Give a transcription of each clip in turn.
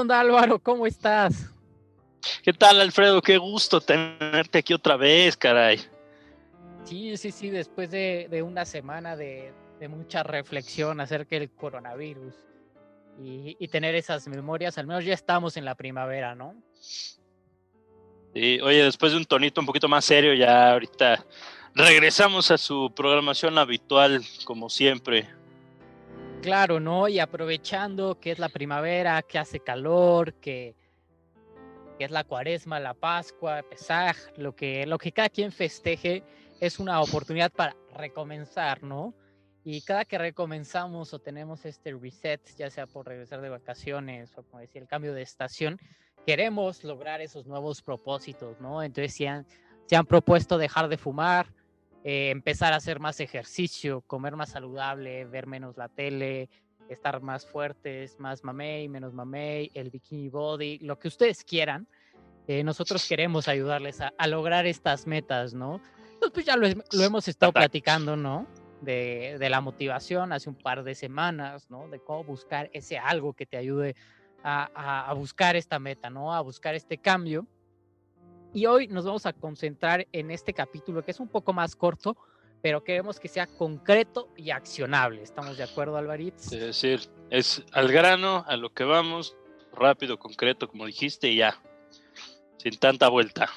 Onda Álvaro? ¿Cómo estás? ¿Qué tal Alfredo? Qué gusto tenerte aquí otra vez, caray. Sí, sí, sí, después de, una semana de, mucha reflexión acerca del coronavirus y, tener esas memorias, al menos ya estamos en la primavera, ¿no? Sí, oye, después de un tonito un poquito más serio, ya ahorita regresamos a su programación habitual, como siempre. Claro, ¿no? Y aprovechando que es la primavera, que hace calor, que, es la cuaresma, la pascua, Pesaj, lo que, lo que cada quien festeje es una oportunidad para recomenzar, ¿no? Y cada que recomenzamos o tenemos este reset, ya sea por regresar de vacaciones o como decía, el cambio de estación, queremos lograr esos nuevos propósitos, ¿no? Entonces se han, se han propuesto dejar de fumar, eh, empezar a hacer más ejercicio, comer más saludable, ver menos la tele, estar más fuertes, más mamey, menos mamey, el bikini body, lo que ustedes quieran. Eh, nosotros queremos ayudarles a, lograr estas metas, ¿no? Entonces, pues ya lo, hemos estado platicando, ¿no? De, la motivación hace un par de semanas, ¿no? De cómo buscar ese algo que te ayude a, a buscar esta meta, ¿no? A buscar este cambio. Y hoy nos vamos a concentrar en este capítulo que es un poco más corto, pero queremos que sea concreto y accionable. ¿Estamos de acuerdo, Alvarito? Es decir, es al grano, a lo que vamos, rápido, concreto, como dijiste, y ya, sin tanta vuelta.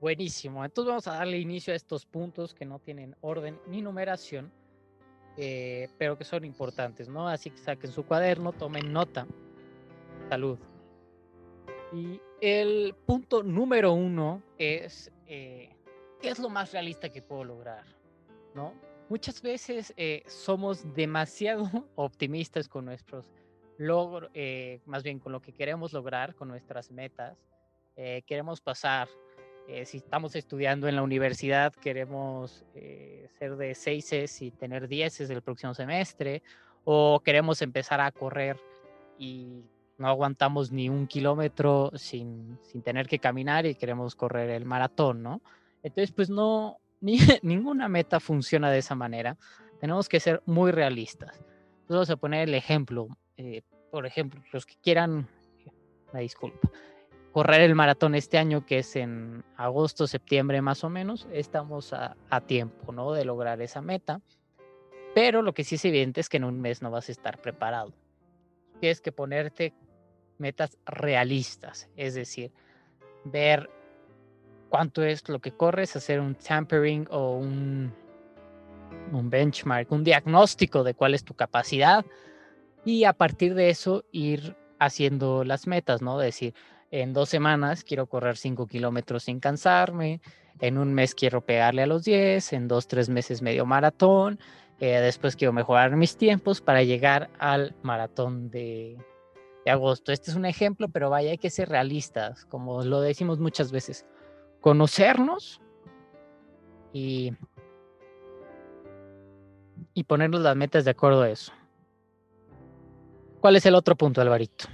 Buenísimo. Entonces vamos a darle inicio a estos puntos que no tienen orden ni numeración, eh, pero que son importantes, ¿no? Así que saquen su cuaderno, tomen nota. Salud. Y el punto número uno es, eh, ¿qué es lo más realista que puedo lograr? ¿No? Muchas veces eh, somos demasiado optimistas con nuestros logros, eh, más bien con lo que queremos lograr, con nuestras metas. queremos pasar, si estamos estudiando en la universidad, queremos ser de 6 y tener 10 el próximo semestre, o queremos empezar a correr y no aguantamos ni un kilómetro sin, tener que caminar y queremos correr el maratón, ¿no? Entonces, pues no, ni, ninguna meta funciona de esa manera. Tenemos que ser muy realistas. Entonces, vamos a poner el ejemplo. Eh, por ejemplo, los que quieran, la disculpa, correr el maratón este año, que es en agosto, septiembre más o menos, estamos a, a tiempo, ¿no? De lograr esa meta. Pero lo que sí es evidente es que en un mes no vas a estar preparado. Tienes que ponerte metas realistas, es decir, ver cuánto es lo que corres, hacer un tampering o un, un benchmark, un diagnóstico de cuál es tu capacidad y a partir de eso ir haciendo las metas, ¿no? Decir, en dos semanas quiero correr 5 kilómetros sin cansarme, en un mes quiero pegarle a los 10, en dos, tres meses medio maratón, eh, después quiero mejorar mis tiempos para llegar al maratón de, agosto. Este es un ejemplo, pero vaya, hay que ser realistas, como lo decimos muchas veces. Conocernos y, y ponernos las metas de acuerdo a eso. ¿Cuál es el otro punto, Alvarito?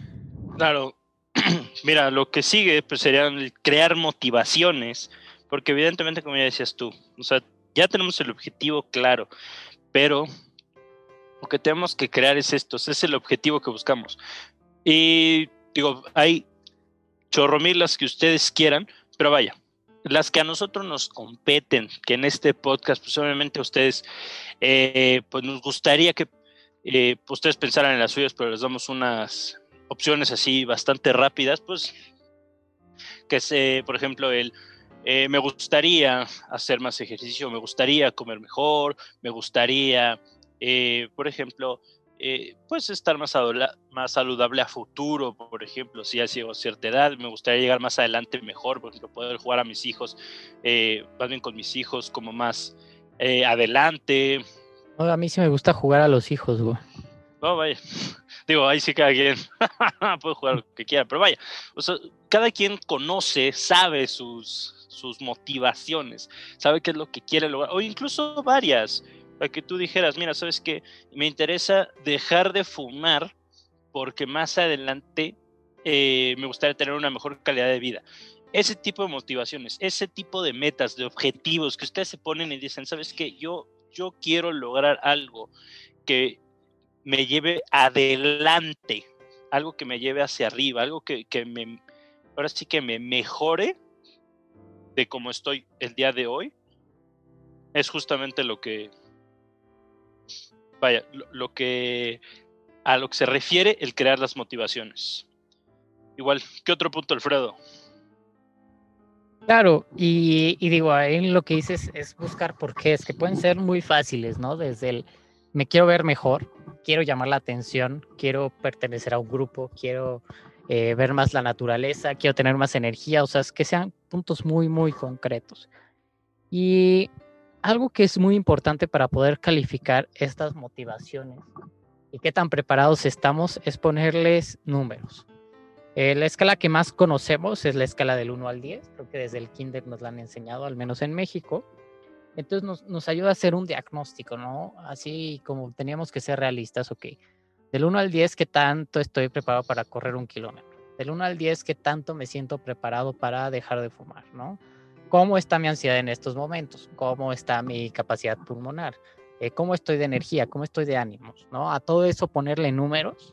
Claro, mira, lo que sigue pues serían crear motivaciones, porque evidentemente, como ya decías tú, o sea, ya tenemos el objetivo claro, pero lo que tenemos que crear es esto, es el objetivo que buscamos. Y digo, hay chorro las que ustedes quieran, pero vaya, las que a nosotros nos competen, que en este podcast, pues obviamente ustedes, eh, pues nos gustaría que eh, ustedes pensaran en las suyas, pero les damos unas opciones así bastante rápidas, pues que se, por ejemplo, el eh, me gustaría hacer más ejercicio, me gustaría comer mejor, me gustaría, por ejemplo, eh, pues estar más, más saludable a futuro, por ejemplo, si ya llego a cierta edad, me gustaría llegar más adelante mejor, por ejemplo, poder jugar a mis hijos, eh, más bien con mis hijos, como más eh, adelante. a mí sí me gusta jugar a los hijos, güey. No, vaya. Digo, ahí sí cada quien puede jugar lo que quiera, pero vaya. O sea, cada quien conoce, sabe sus, sus motivaciones, sabe qué es lo que quiere lograr, o incluso varias, que tú dijeras, mira, sabes que me interesa dejar de fumar porque más adelante eh, me gustaría tener una mejor calidad de vida. Ese tipo de motivaciones, ese tipo de metas, de objetivos que ustedes se ponen y dicen, sabes que yo, yo quiero lograr algo que me lleve adelante, algo que me lleve hacia arriba, algo que, que me, ahora sí que me mejore de cómo estoy el día de hoy, es justamente lo que, vaya, lo, que, a lo que se refiere el crear las motivaciones. Igual, ¿qué otro punto, Alfredo? Claro, y, digo, ahí lo que dices es buscar por qué, es que pueden ser muy fáciles, ¿no? Desde el me quiero ver mejor, quiero llamar la atención, quiero pertenecer a un grupo, quiero eh, ver más la naturaleza, quiero tener más energía, o sea, es que sean puntos muy, muy concretos. Y algo que es muy importante para poder calificar estas motivaciones y qué tan preparados estamos es ponerles números. Eh, la escala que más conocemos es la escala del 1 al 10, creo que desde el kinder nos la han enseñado, al menos en México. Entonces nos, nos, ayuda a hacer un diagnóstico, ¿no? Así como teníamos que ser realistas, ok. Del 1 al 10, ¿qué tanto estoy preparado para correr un kilómetro? Del 1 al 10, ¿qué tanto me siento preparado para dejar de fumar, ¿no? ¿Cómo está mi ansiedad en estos momentos? ¿Cómo está mi capacidad pulmonar? Eh, ¿Cómo estoy de energía? ¿Cómo estoy de ánimos? ¿no? A todo eso ponerle números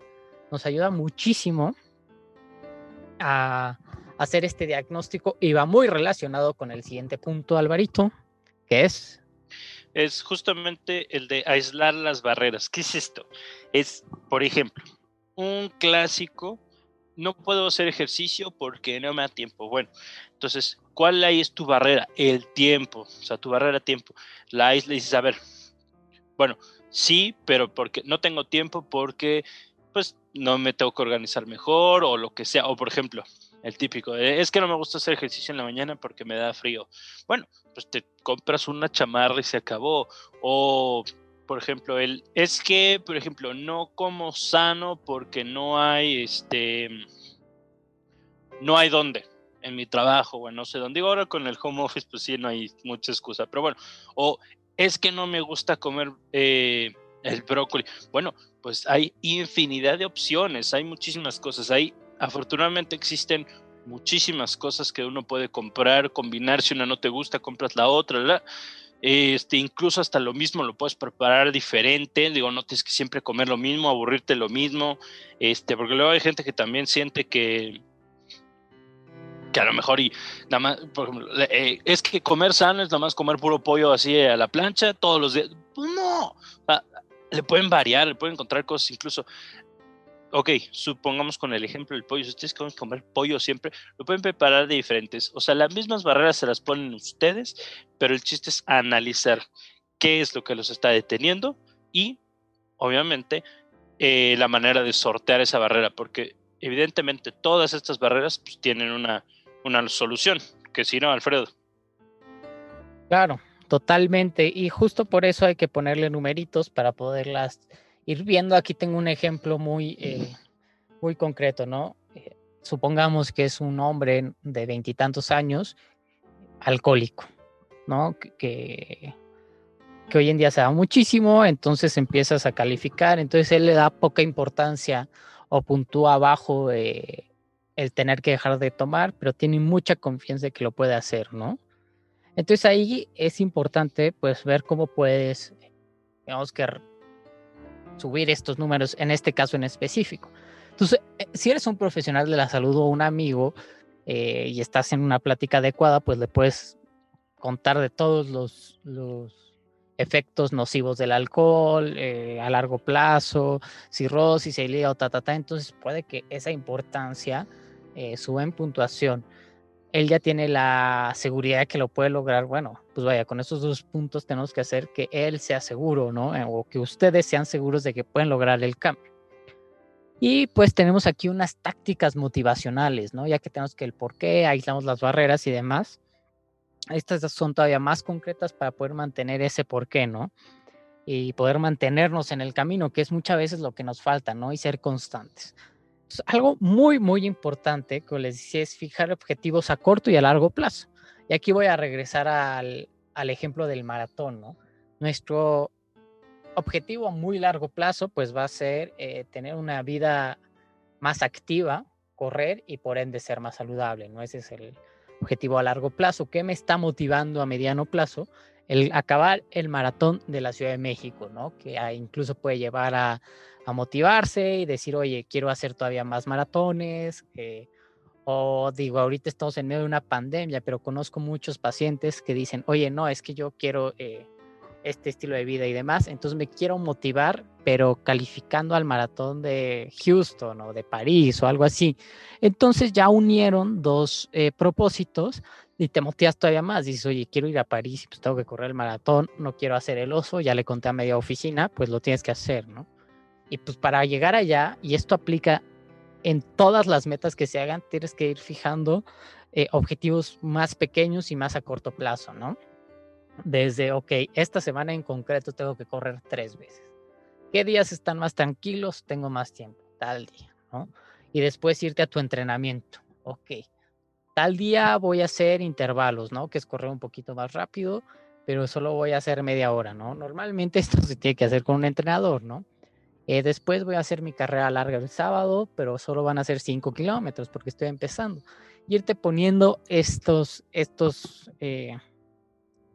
nos ayuda muchísimo a hacer este diagnóstico y va muy relacionado con el siguiente punto, Alvarito, ¿Qué es? Es justamente el de aislar las barreras. ¿Qué es esto? Es, por ejemplo, un clásico, no puedo hacer ejercicio porque no me da tiempo. Bueno, entonces, ¿cuál ahí es tu barrera? El tiempo, o sea, tu barrera tiempo. La aisla y dices, a ver, bueno, sí, pero porque no tengo tiempo porque pues no me tengo que organizar mejor o lo que sea. O por ejemplo, el típico, es que no me gusta hacer ejercicio en la mañana porque me da frío. Bueno, pues te compras una chamarra y se acabó. O, por ejemplo, el, es que, por ejemplo, no como sano porque no hay, este, no hay dónde en mi trabajo, bueno, no sé dónde. Digo, ahora con el home office, pues sí, no hay mucha excusa. Pero bueno, o es que no me gusta comer eh, el brócoli. Bueno, pues hay infinidad de opciones, hay muchísimas cosas. Hay afortunadamente existen muchísimas cosas que uno puede comprar, combinar, si una no te gusta, compras la otra, ¿verdad? Este, incluso hasta lo mismo lo puedes preparar diferente, digo, no tienes que siempre comer lo mismo, aburrirte lo mismo, este, porque luego hay gente que también siente que, que a lo mejor y nada más, por ejemplo, eh, es que comer sano es nada más comer puro pollo así a la plancha todos los días. Pues no, le pueden variar, le pueden encontrar cosas incluso ok, supongamos con el ejemplo del pollo, si ustedes quieren comer pollo siempre, lo pueden preparar de diferentes. O sea, las mismas barreras se las ponen ustedes, pero el chiste es analizar qué es lo que los está deteniendo y, obviamente, eh, la manera de sortear esa barrera, porque evidentemente todas estas barreras pues, tienen una, una solución, que si no, Alfredo. Claro, totalmente. Y justo por eso hay que ponerle numeritos para poderlas ir viendo, aquí tengo un ejemplo muy, eh, muy concreto, ¿no? Eh, supongamos que es un hombre de veintitantos años, alcohólico, ¿no? Que, que hoy en día se da muchísimo, entonces empiezas a calificar, entonces él le da poca importancia o puntúa abajo el tener que dejar de tomar, pero tiene mucha confianza de que lo puede hacer, ¿no? Entonces ahí es importante pues ver cómo puedes, digamos que subir estos números en este caso en específico. Entonces, eh, si eres un profesional de la salud o un amigo eh, y estás en una plática adecuada, pues le puedes contar de todos los, los efectos nocivos del alcohol eh, a largo plazo, cirrosis, hígado, ta, ta, ta. Entonces puede que esa importancia en puntuación él ya tiene la seguridad de que lo puede lograr, bueno, pues vaya, con esos dos puntos tenemos que hacer que él sea seguro, ¿no? Eh, o que ustedes sean seguros de que pueden lograr el cambio. Y pues tenemos aquí unas tácticas motivacionales, ¿no? Ya que tenemos que el por qué, aislamos las barreras y demás. Estas son todavía más concretas para poder mantener ese por qué, ¿no? y poder mantenernos en el camino, que es muchas veces lo que nos falta, ¿no? Y ser constantes. Algo muy, muy importante, como les decía, es fijar objetivos a corto y a largo plazo. Y aquí voy a regresar al, al ejemplo del maratón, ¿no? Nuestro objetivo a muy largo plazo, pues va a ser eh, tener una vida más activa, correr y por ende ser más saludable, ¿no? Ese es el objetivo a largo plazo. ¿Qué me está motivando a mediano plazo? El acabar el maratón de la Ciudad de México, ¿no? Que incluso puede llevar a, motivarse y decir, oye, quiero hacer todavía más maratones. Eh, o digo, ahorita estamos en medio de una pandemia, pero conozco muchos pacientes que dicen, oye, no, es que yo quiero eh, este estilo de vida y demás. Entonces me quiero motivar, pero calificando al maratón de Houston o de París o algo así. Entonces ya unieron dos eh, propósitos y te motivas todavía más. Dices, oye, quiero ir a París, pues tengo que correr el maratón, no quiero hacer el oso, ya le conté a media oficina, pues lo tienes que hacer, ¿no? Y pues para llegar allá, y esto aplica en todas las metas que se hagan, tienes que ir fijando eh, objetivos más pequeños y más a corto plazo, ¿no? desde, ok, esta semana en concreto tengo que correr tres veces. ¿Qué días están más tranquilos? Tengo más tiempo, tal día, ¿no? Y después irte a tu entrenamiento, ok. Tal día voy a hacer intervalos, ¿no? Que es correr un poquito más rápido, pero solo voy a hacer media hora, ¿no? Normalmente esto se tiene que hacer con un entrenador, ¿no? Eh, después voy a hacer mi carrera larga el sábado, pero solo van a ser cinco kilómetros porque estoy empezando. irte poniendo estos, estos, eh,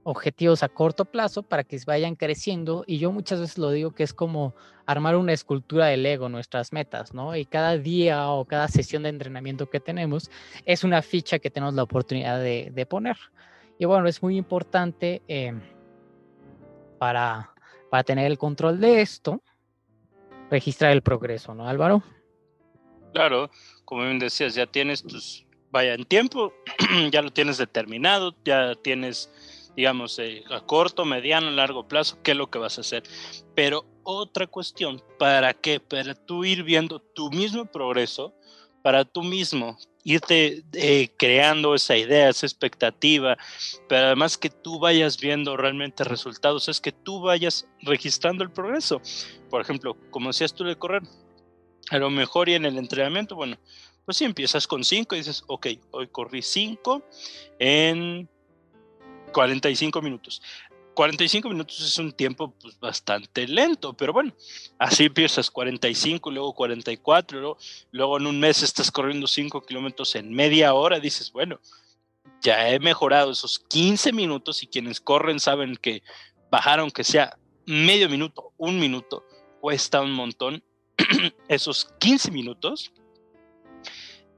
objetivos a corto plazo para que vayan creciendo. Y yo muchas veces lo digo que es como armar una escultura del ego, nuestras metas, ¿no? Y cada día o cada sesión de entrenamiento que tenemos es una ficha que tenemos la oportunidad de, poner. Y bueno, es muy importante eh, para, para tener el control de esto, registrar el progreso, ¿no, Álvaro? Claro, como bien decías, ya tienes tus, vaya en tiempo, ya lo tienes determinado, ya tienes digamos, eh, a corto, mediano, largo plazo, qué es lo que vas a hacer. Pero otra cuestión, ¿para qué? Para tú ir viendo tu mismo progreso, para tú mismo irte eh, creando esa idea, esa expectativa, pero además que tú vayas viendo realmente resultados, es que tú vayas registrando el progreso. Por ejemplo, como decías tú de correr, a lo mejor y en el entrenamiento, bueno, pues si empiezas con 5 y dices, ok, hoy corrí 5 en 45 minutos. 45 minutos es un tiempo pues, bastante lento, pero bueno, así empiezas 45, luego 44, luego, luego en un mes estás corriendo 5 kilómetros en media hora, dices, bueno, ya he mejorado esos 15 minutos y quienes corren saben que bajar aunque sea medio minuto, un minuto, cuesta un montón. esos 15 minutos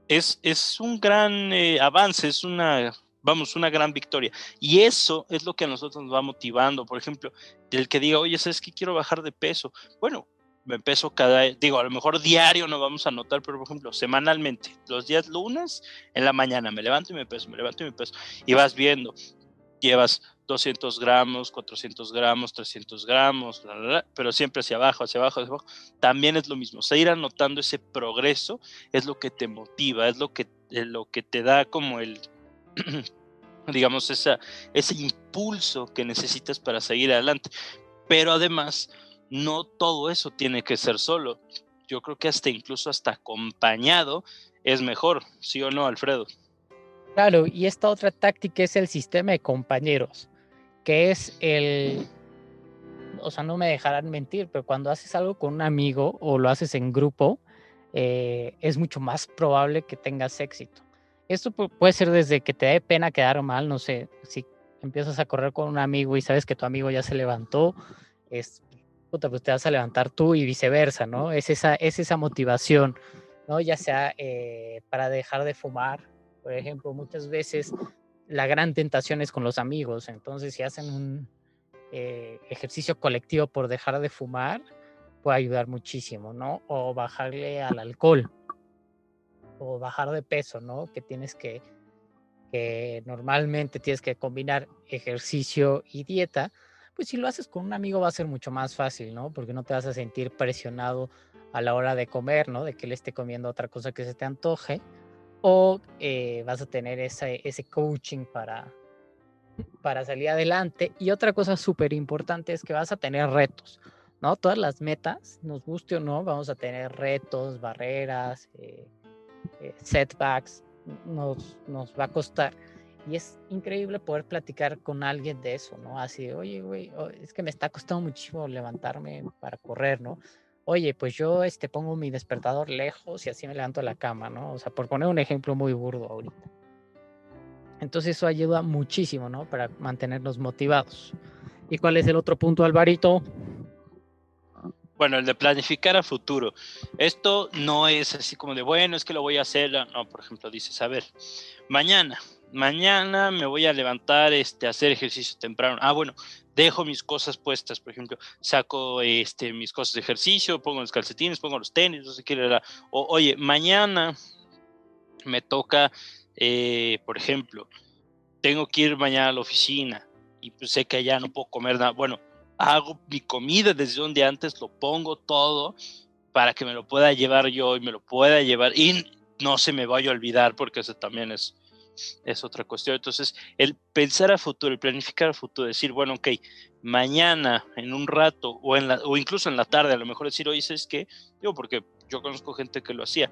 es, es un gran eh, avance, es una vamos, una gran victoria. Y eso es lo que a nosotros nos va motivando. Por ejemplo, el que diga, oye, ¿sabes qué? Quiero bajar de peso. Bueno, me peso cada, digo, a lo mejor diario no vamos a notar, pero por ejemplo, semanalmente, los días lunes, en la mañana, me levanto y me peso, me levanto y me peso. Y vas viendo, llevas 200 gramos, 400 gramos, 300 gramos, pero siempre hacia abajo, hacia abajo, hacia abajo. También es lo mismo. O anotando ese progreso es lo que te motiva, es lo que, lo que te da como el, digamos, ese impulso que necesitas para seguir adelante. Pero además, no todo eso tiene que ser solo. Yo creo que hasta incluso hasta acompañado es mejor, ¿sí o no, Alfredo? Claro, y esta otra táctica es el sistema de compañeros, que es el, o sea, no me dejarán mentir, pero cuando haces algo con un amigo o lo haces en grupo, eh, es mucho más probable que tengas éxito. Esto puede ser desde que te dé pena quedar mal, no sé, si empiezas a correr con un amigo y sabes que tu amigo ya se levantó, es, puta, pues te vas a levantar tú y viceversa, ¿no? Es esa, es esa motivación, ¿no? Ya sea eh, para dejar de fumar, por ejemplo, muchas veces la gran tentación es con los amigos, entonces si hacen un eh, ejercicio colectivo por dejar de fumar, puede ayudar muchísimo, ¿no? O bajarle al alcohol o bajar de peso, ¿no? Que tienes que, que normalmente tienes que combinar ejercicio y dieta, pues si lo haces con un amigo va a ser mucho más fácil, ¿no? Porque no te vas a sentir presionado a la hora de comer, ¿no? De que él esté comiendo otra cosa que se te antoje, o eh, vas a tener ese, ese coaching para, para salir adelante. Y otra cosa súper importante es que vas a tener retos, ¿no? Todas las metas, nos guste o no, vamos a tener retos, barreras, eh, eh, setbacks, nos, nos va a costar. Y es increíble poder platicar con alguien de eso, ¿no? Así, oye, güey, es que me está costando muchísimo levantarme para correr, ¿no? Oye, pues yo este, pongo mi despertador lejos y así me levanto de la cama, ¿no? O sea, por poner un ejemplo muy burdo ahorita. Entonces eso ayuda muchísimo, ¿no? Para mantenernos motivados. ¿Y cuál es el otro punto, Alvarito? Bueno, el de planificar a futuro. Esto no es así como de, bueno, es que lo voy a hacer. No, por ejemplo, dices, a ver, mañana, mañana me voy a levantar este, hacer ejercicio temprano. Ah, bueno, dejo mis cosas puestas, por ejemplo, saco este, mis cosas de ejercicio, pongo los calcetines, pongo los tenis, no sé qué. O, oye, mañana me toca eh, por ejemplo, tengo que ir mañana a la oficina y pues sé que allá no puedo comer nada. Bueno, hago mi comida desde un día antes, lo pongo todo para que me lo pueda llevar yo y me lo pueda llevar y no se me vaya a olvidar porque eso también es, es otra cuestión. Entonces, el pensar a futuro, el planificar a futuro, decir, bueno, ok, mañana, en un rato, o, en la, o incluso en la tarde, a lo mejor decir, oye, ¿sabes qué? Digo, porque yo conozco gente que lo hacía.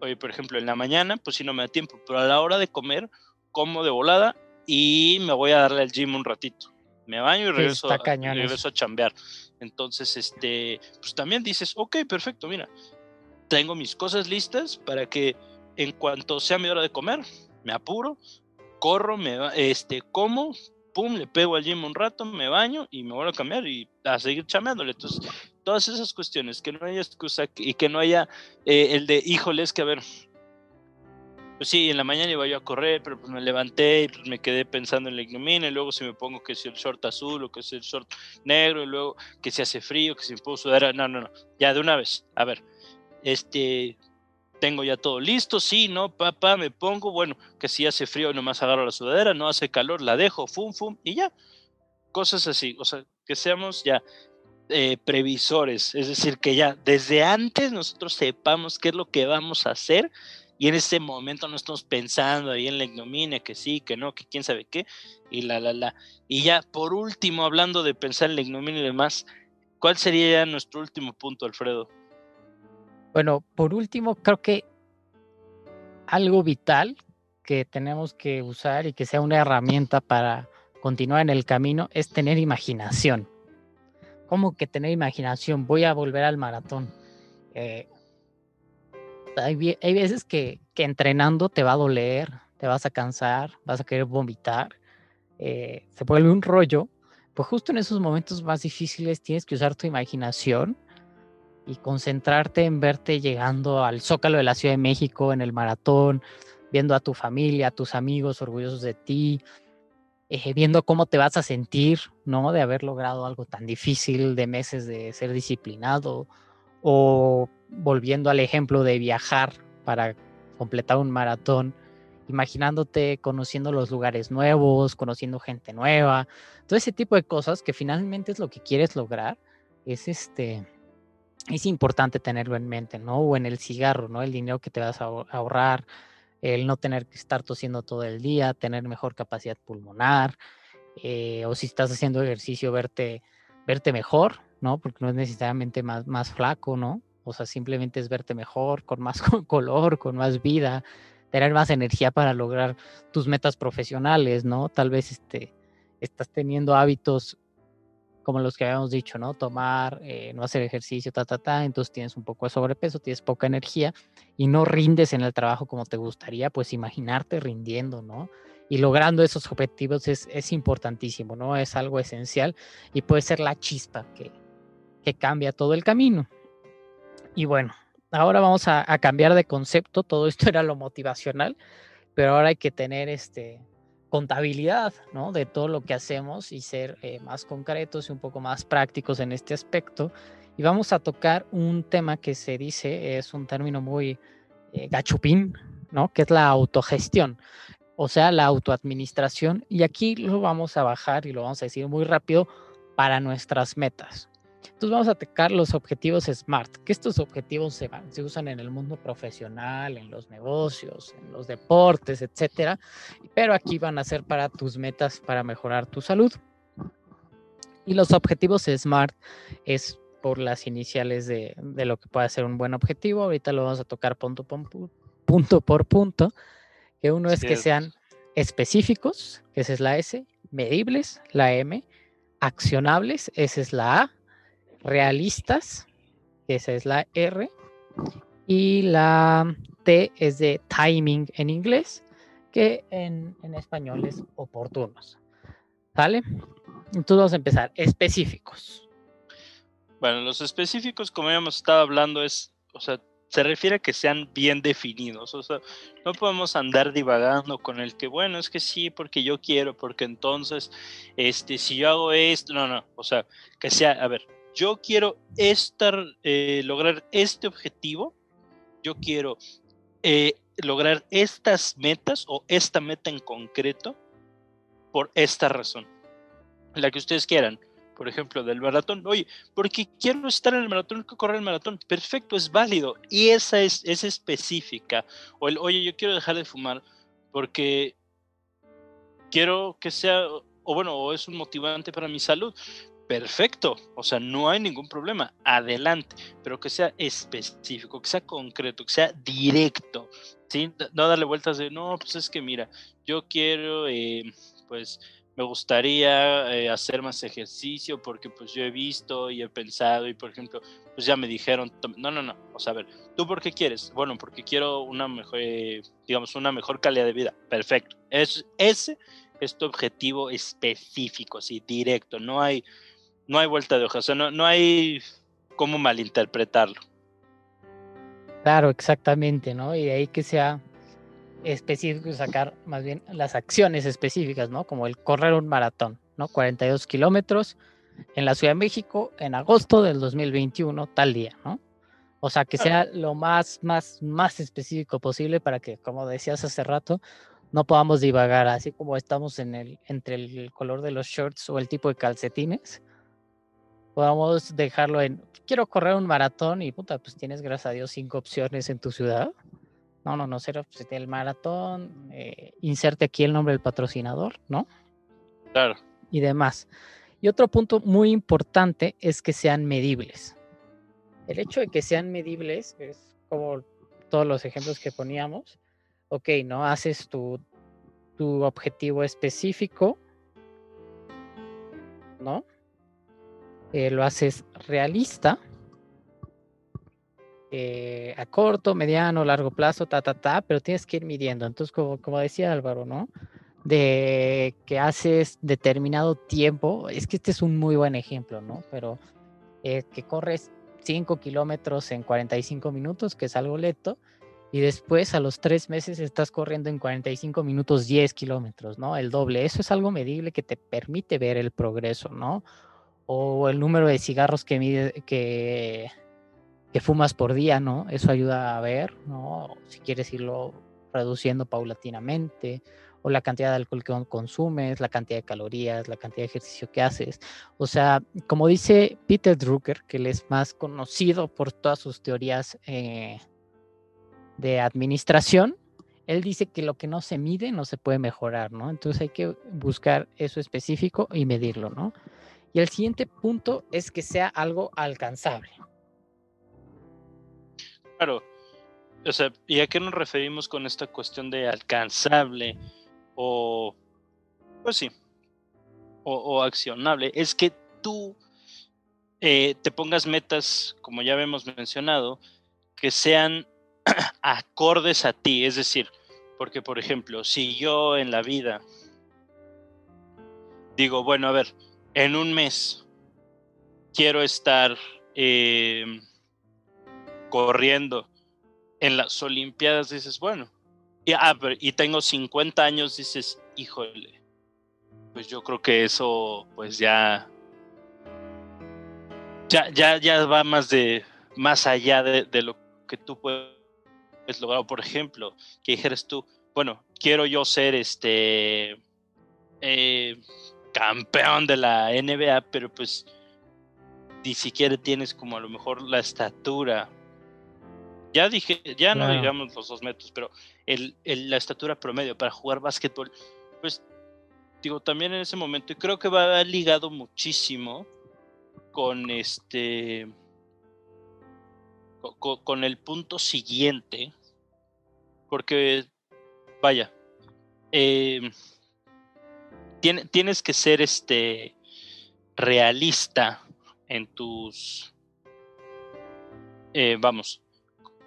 Oye, por ejemplo, en la mañana, pues si no me da tiempo, pero a la hora de comer, como de volada y me voy a darle al gym un ratito. Me baño y regreso, a, regreso a chambear. Entonces, este, pues también dices, ok, perfecto, mira, tengo mis cosas listas para que en cuanto sea mi hora de comer, me apuro, corro, me este, como, pum, le pego al gym un rato, me baño y me vuelvo a cambiar y a seguir chameándole. Entonces, todas esas cuestiones, que no haya excusa y que no haya eh, el de, híjoles, que a ver, pues sí, en la mañana iba yo a correr, pero pues me levanté y pues me quedé pensando en la ignominia, y luego si me pongo que si el short azul o que si el short negro, y luego que si hace frío, que si me puedo sudar, no, no, no, ya de una vez, a ver, este, tengo ya todo listo, sí, no, papá, me pongo, bueno, que si hace frío nomás agarro la sudadera, no hace calor, la dejo, fum, fum, y ya, cosas así, o sea, que seamos ya eh, previsores, es decir, que ya desde antes nosotros sepamos qué es lo que vamos a hacer y en ese momento no estamos pensando ahí en la ignominia, que sí, que no, que quién sabe qué, y la, la, la. Y ya, por último, hablando de pensar en la ignominia y demás, ¿cuál sería ya nuestro último punto, Alfredo? Bueno, por último, creo que algo vital que tenemos que usar y que sea una herramienta para continuar en el camino es tener imaginación. ¿Cómo que tener imaginación? Voy a volver al maratón. Eh, hay, veces que, entrenando te va a doler, te vas a cansar, vas a querer vomitar, eh, se vuelve un rollo. Pues justo en esos momentos más difíciles tienes que usar tu imaginación y concentrarte en verte llegando al zócalo de la Ciudad de México en el maratón, viendo a tu familia, a tus amigos orgullosos de ti, eh, viendo cómo te vas a sentir, ¿no? De haber logrado algo tan difícil, de meses de ser disciplinado, o volviendo al ejemplo de viajar para completar un maratón, imaginándote conociendo los lugares nuevos, conociendo gente nueva, todo ese tipo de cosas que finalmente es lo que quieres lograr, es este es importante tenerlo en mente, ¿no? O en el cigarro, ¿no? El dinero que te vas a ahorrar, el no tener que estar tosiendo todo el día, tener mejor capacidad pulmonar, eh, o si estás haciendo ejercicio, verte, verte mejor, ¿no? Porque no es necesariamente más, más flaco, ¿no? O sea, simplemente es verte mejor, con más color, con más vida, tener más energía para lograr tus metas profesionales, ¿no? Tal vez este, estás teniendo hábitos como los que habíamos dicho, ¿no? Tomar, eh, no hacer ejercicio, ta, ta, ta, entonces tienes un poco de sobrepeso, tienes poca energía y no rindes en el trabajo como te gustaría, pues imaginarte rindiendo, ¿no? Y logrando esos objetivos es, es importantísimo, ¿no? Es algo esencial y puede ser la chispa que, que cambia todo el camino. Y bueno, ahora vamos a, cambiar de concepto, todo esto era lo motivacional, pero ahora hay que tener este, contabilidad ¿no? de todo lo que hacemos y ser eh, más concretos y un poco más prácticos en este aspecto. Y vamos a tocar un tema que se dice, es un término muy eh, gachupín, ¿no? que es la autogestión, o sea, la autoadministración. Y aquí lo vamos a bajar y lo vamos a decir muy rápido para nuestras metas. Entonces vamos a atacar los objetivos SMART, que estos objetivos se, se usan en el mundo profesional, en los negocios, en los deportes, etcétera, pero aquí van a ser para tus metas para mejorar tu salud. Y los objetivos SMART es por las iniciales de, de lo que puede ser un buen objetivo. Ahorita lo vamos a tocar punto, punto por punto, que uno es que sean específicos, que esa es la S, medibles, la M, accionables, esa es la A, realistas, esa es la R, y la T es de timing en inglés, que en, español es oportunos. ¿Sale? Entonces vamos a empezar. Específicos. Bueno, los específicos, como habíamos estado hablando, es, o sea, se refiere a que sean bien definidos. O sea, no podemos andar divagando con el que, bueno, es que sí, porque yo quiero, porque entonces, este, si yo hago esto, no, no, o sea, que sea, a ver, yo quiero estar, eh, lograr este objetivo, yo quiero eh, lograr estas metas o esta meta en concreto por esta razón, la que ustedes quieran. Por ejemplo, del maratón, oye, porque quiero estar en el maratón, que correr el maratón, perfecto, es válido. Y esa es, es específica. O el, oye, yo quiero dejar de fumar porque quiero que sea, o bueno, o es un motivante para mi salud perfecto, o sea, no hay ningún problema, adelante, pero que sea específico, que sea concreto, que sea directo, ¿sí? No darle vueltas de, no, pues es que mira, yo quiero, eh, pues me gustaría eh, hacer más ejercicio porque pues yo he visto y he pensado y por ejemplo, pues ya me dijeron, no, no, no, o sea, a ver, ¿tú por qué quieres? Bueno, porque quiero una mejor, eh, digamos, una mejor calidad de vida, perfecto, es, ese es tu objetivo específico, sí, directo, no hay no hay vuelta de hoja, o sea, no, no hay cómo malinterpretarlo. Claro, exactamente, ¿no? Y de ahí que sea específico sacar más bien las acciones específicas, ¿no? Como el correr un maratón, ¿no? 42 kilómetros en la Ciudad de México en agosto del 2021, tal día, ¿no? O sea, que sea lo más, más, más específico posible para que, como decías hace rato, no podamos divagar, así como estamos en el, entre el color de los shorts o el tipo de calcetines, podamos dejarlo en, quiero correr un maratón y puta, pues tienes, gracias a Dios, cinco opciones en tu ciudad. No, no, no, cero, pues el maratón, eh, inserte aquí el nombre del patrocinador, ¿no? Claro. Y demás. Y otro punto muy importante es que sean medibles. El hecho de que sean medibles es como todos los ejemplos que poníamos. Ok, ¿no? Haces tu, tu objetivo específico, ¿no? Eh, lo haces realista, eh, a corto, mediano, largo plazo, ta, ta, ta, pero tienes que ir midiendo. Entonces, como, como decía Álvaro, ¿no? De que haces determinado tiempo, es que este es un muy buen ejemplo, ¿no? Pero eh, que corres 5 kilómetros en 45 minutos, que es algo lento, y después a los tres meses estás corriendo en 45 minutos 10 kilómetros, ¿no? El doble. Eso es algo medible que te permite ver el progreso, ¿no? O el número de cigarros que, mide, que, fumas por día, ¿no? Eso ayuda a ver, ¿no? Si quieres irlo reduciendo paulatinamente, o la cantidad de alcohol que consumes, la cantidad de calorías, la cantidad de ejercicio que haces. O sea, como dice Peter Drucker, que él es más conocido por todas sus teorías eh, de administración, él dice que lo que no se mide no se puede mejorar, ¿no? Entonces hay que buscar eso específico y medirlo, ¿no? Y el siguiente punto es que sea algo alcanzable. Claro. O sea, ¿y a qué nos referimos con esta cuestión de alcanzable o, pues sí, o, accionable? Es que tú eh, te pongas metas, como ya hemos mencionado, que sean acordes a ti. Es decir, porque, por ejemplo, si yo en la vida digo, bueno, a ver, en un mes quiero estar em, corriendo en las Olimpiadas, dices, bueno, y, ah, tengo 50 años, dices, híjole, pues yo creo que eso, pues ya, ya, ya, ya va más de, más allá de, lo que tú puedes lograr. Por ejemplo, que dijeras tú, bueno, quiero yo ser este, eh, campeón de la NBA, pero pues ni siquiera tienes como a lo mejor la estatura. Ya dije, ya no digamos los dos metros, pero el, la estatura promedio para jugar básquetbol, pues digo, también en ese momento, y creo que va ligado muchísimo con este, con, el punto siguiente, porque, vaya, eh, tienes que ser este realista en tus, eh, vamos,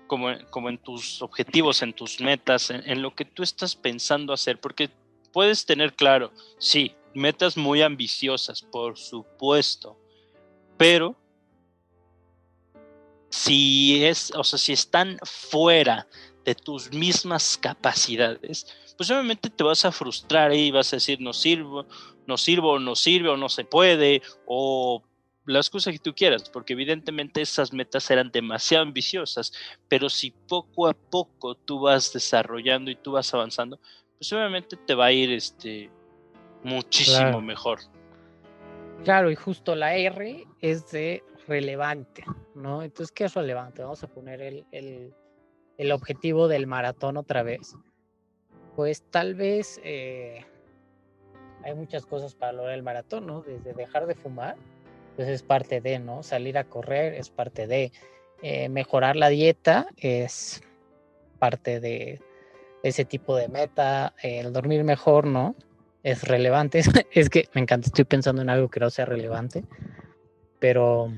como, como, en tus objetivos, en tus metas, en, lo que tú estás pensando hacer, porque puedes tener claro, sí, metas muy ambiciosas, por supuesto, pero si es, o sea, si están fuera de tus mismas capacidades, pues obviamente te vas a frustrar y vas a decir no sirvo, no sirvo, no sirve o no se puede o las cosas que tú quieras, porque evidentemente esas metas eran demasiado ambiciosas, pero si poco a poco tú vas desarrollando y tú vas avanzando, pues obviamente te va a ir este muchísimo mejor. Claro, y justo la R es de relevante, ¿no? Entonces, ¿qué es relevante? Vamos a poner el, el, el objetivo del maratón otra vez. Pues tal vez eh, hay muchas cosas para lograr el maratón, ¿no? Desde dejar de fumar, pues es parte de, ¿no? Salir a correr es parte de, eh, mejorar la dieta es parte de ese tipo de meta, el dormir mejor, ¿no? Es relevante, es que me encanta, estoy pensando en algo que no sea relevante, pero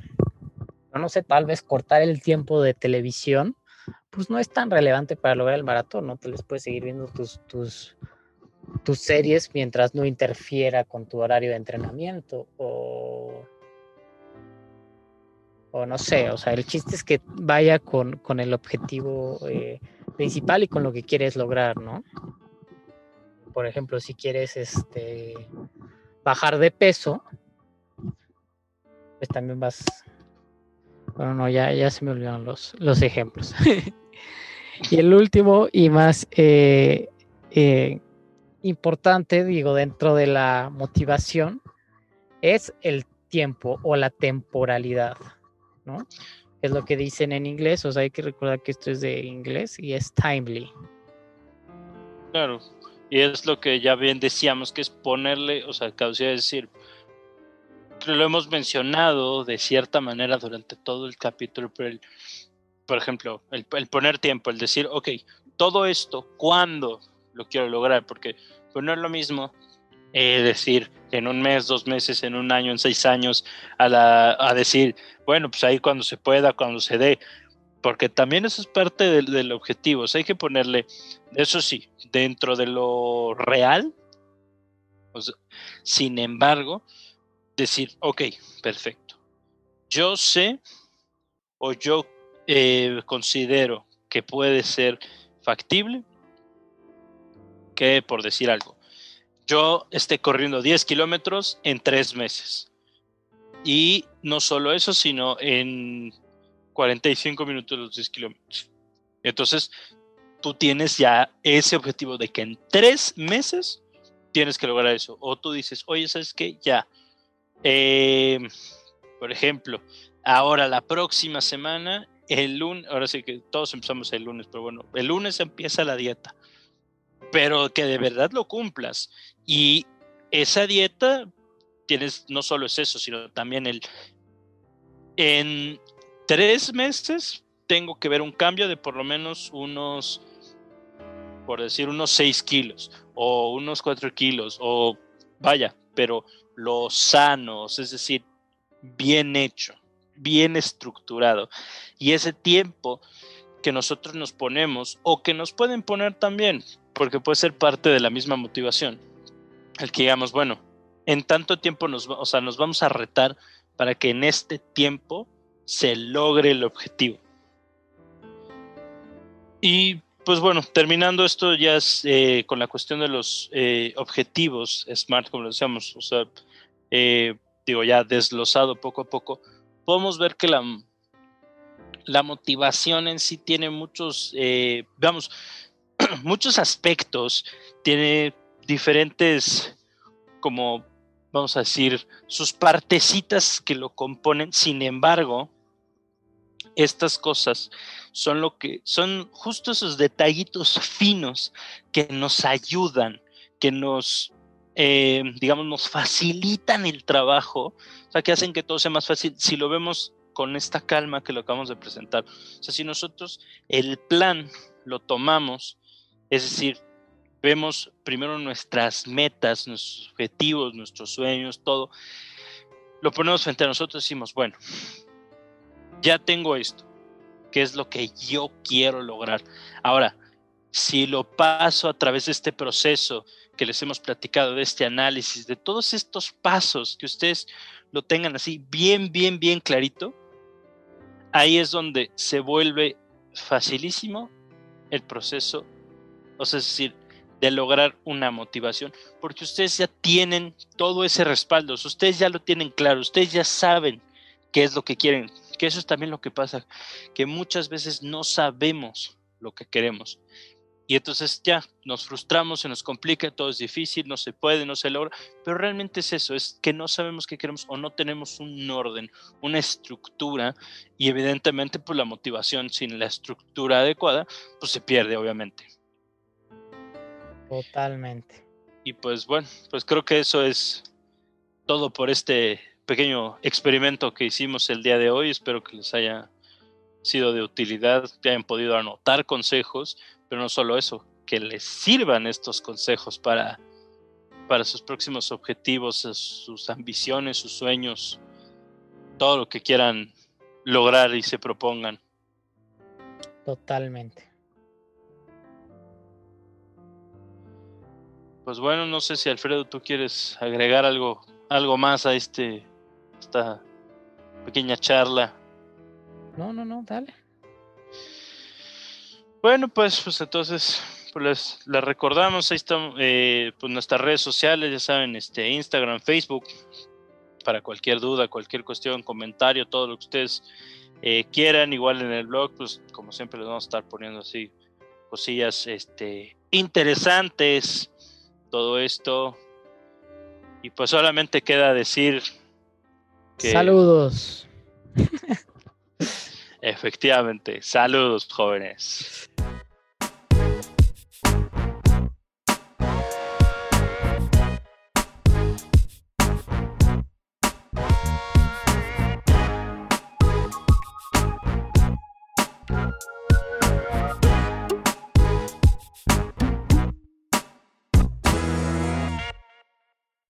no sé, tal vez cortar el tiempo de televisión, pues no es tan relevante para lograr el maratón, ¿no? Te les puedes seguir viendo tus, tus, tus series mientras no interfiera con tu horario de entrenamiento o o no sé, o sea, el chiste es que vaya con, con el objetivo eh, principal y con lo que quieres lograr, ¿no? Por ejemplo, si quieres este bajar de peso, pues también vas. Bueno, no, ya, ya se me olvidaron los, los ejemplos. y el último y más eh, eh, importante, digo, dentro de la motivación, es el tiempo o la temporalidad. ¿no? Es lo que dicen en inglés, o sea, hay que recordar que esto es de inglés y es timely. Claro, y es lo que ya bien decíamos, que es ponerle, o sea, es decir, lo hemos mencionado de cierta manera durante todo el capítulo, pero por ejemplo, el, el, poner tiempo, el decir, ok, todo esto, ¿cuándo lo quiero lograr? Porque pues no es lo mismo eh, decir en un mes, dos meses, en un año, en seis años, a, la, a decir, bueno, pues ahí cuando se pueda, cuando se dé, porque también eso es parte del, objetivo, hay que ponerle, eso sí, dentro de lo real, sin embargo, decir, ok, perfecto, yo sé o yo eh, considero que puede ser factible, que por decir algo, yo esté corriendo 10 kilómetros en tres meses. Y no solo eso, sino en 45 minutos los 10 kilómetros. Entonces, tú tienes ya ese objetivo de que en tres meses tienes que lograr eso. O tú dices, oye, ¿sabes qué? Ya. Em, por ejemplo, ahora la próxima semana, el lunes, ahora sí que todos empezamos el lunes, pero bueno, el lunes empieza la dieta pero que de verdad lo cumplas. Y esa dieta, tienes, no solo es eso, sino también el, en tres meses tengo que ver un cambio de por lo menos unos, por decir, unos seis kilos o unos cuatro kilos o vaya, pero los sanos, es decir, bien hecho, bien estructurado. Y ese tiempo que nosotros nos ponemos o que nos pueden poner también, porque puede ser parte de la misma motivación. El que digamos, bueno, en tanto tiempo nos, o sea, nos vamos a retar para que en este tiempo se logre el objetivo. Y pues bueno, terminando esto ya es eh, con la cuestión de los eh, objetivos SMART, como lo decíamos, o sea, eh, digo ya desglosado poco a poco, podemos ver que la, la motivación en sí tiene muchos, vamos, muchos aspectos, tiene diferentes como vamos a decir, sus partecitas que lo componen. Sin embargo, estas cosas son lo que son justo esos detallitos finos que nos ayudan, que nos, eh, digamos, nos facilitan el trabajo, o sea, que hacen que todo sea más fácil. Si lo vemos con esta calma que lo acabamos de presentar, o sea, si nosotros el plan lo tomamos, es decir, vemos primero nuestras metas, nuestros objetivos, nuestros sueños, todo, lo ponemos frente a nosotros y decimos, bueno, ya tengo esto, ¿qué es lo que yo quiero lograr? Ahora, si lo paso a través de este proceso que les hemos platicado, de este análisis, de todos estos pasos, que ustedes lo tengan así bien, bien, bien clarito, ahí es donde se vuelve facilísimo el proceso, o sea, es decir, de lograr una motivación, porque ustedes ya tienen todo ese respaldo, ustedes ya lo tienen claro, ustedes ya saben qué es lo que quieren, que eso es también lo que pasa, que muchas veces no sabemos lo que queremos. Y entonces ya nos frustramos, se nos complica, todo es difícil, no se puede, no se logra, pero realmente es eso, es que no sabemos qué queremos o no tenemos un orden, una estructura y evidentemente pues la motivación sin la estructura adecuada pues se pierde obviamente. Totalmente. Y pues bueno, pues creo que eso es todo por este pequeño experimento que hicimos el día de hoy. Espero que les haya sido de utilidad, que hayan podido anotar consejos, pero no solo eso, que les sirvan estos consejos para, para sus próximos objetivos, sus ambiciones, sus sueños, todo lo que quieran lograr y se propongan. Totalmente. Pues bueno, no sé si Alfredo tú quieres agregar algo, algo más a este, esta pequeña charla. No, no, no, dale. Bueno, pues, pues entonces, pues les, recordamos, ahí están eh, pues nuestras redes sociales, ya saben, este Instagram, Facebook, para cualquier duda, cualquier cuestión, comentario, todo lo que ustedes eh, quieran, igual en el blog, pues como siempre les vamos a estar poniendo así cosillas este, interesantes todo esto. Y pues solamente queda decir que... Saludos. Efectivamente, saludos jóvenes.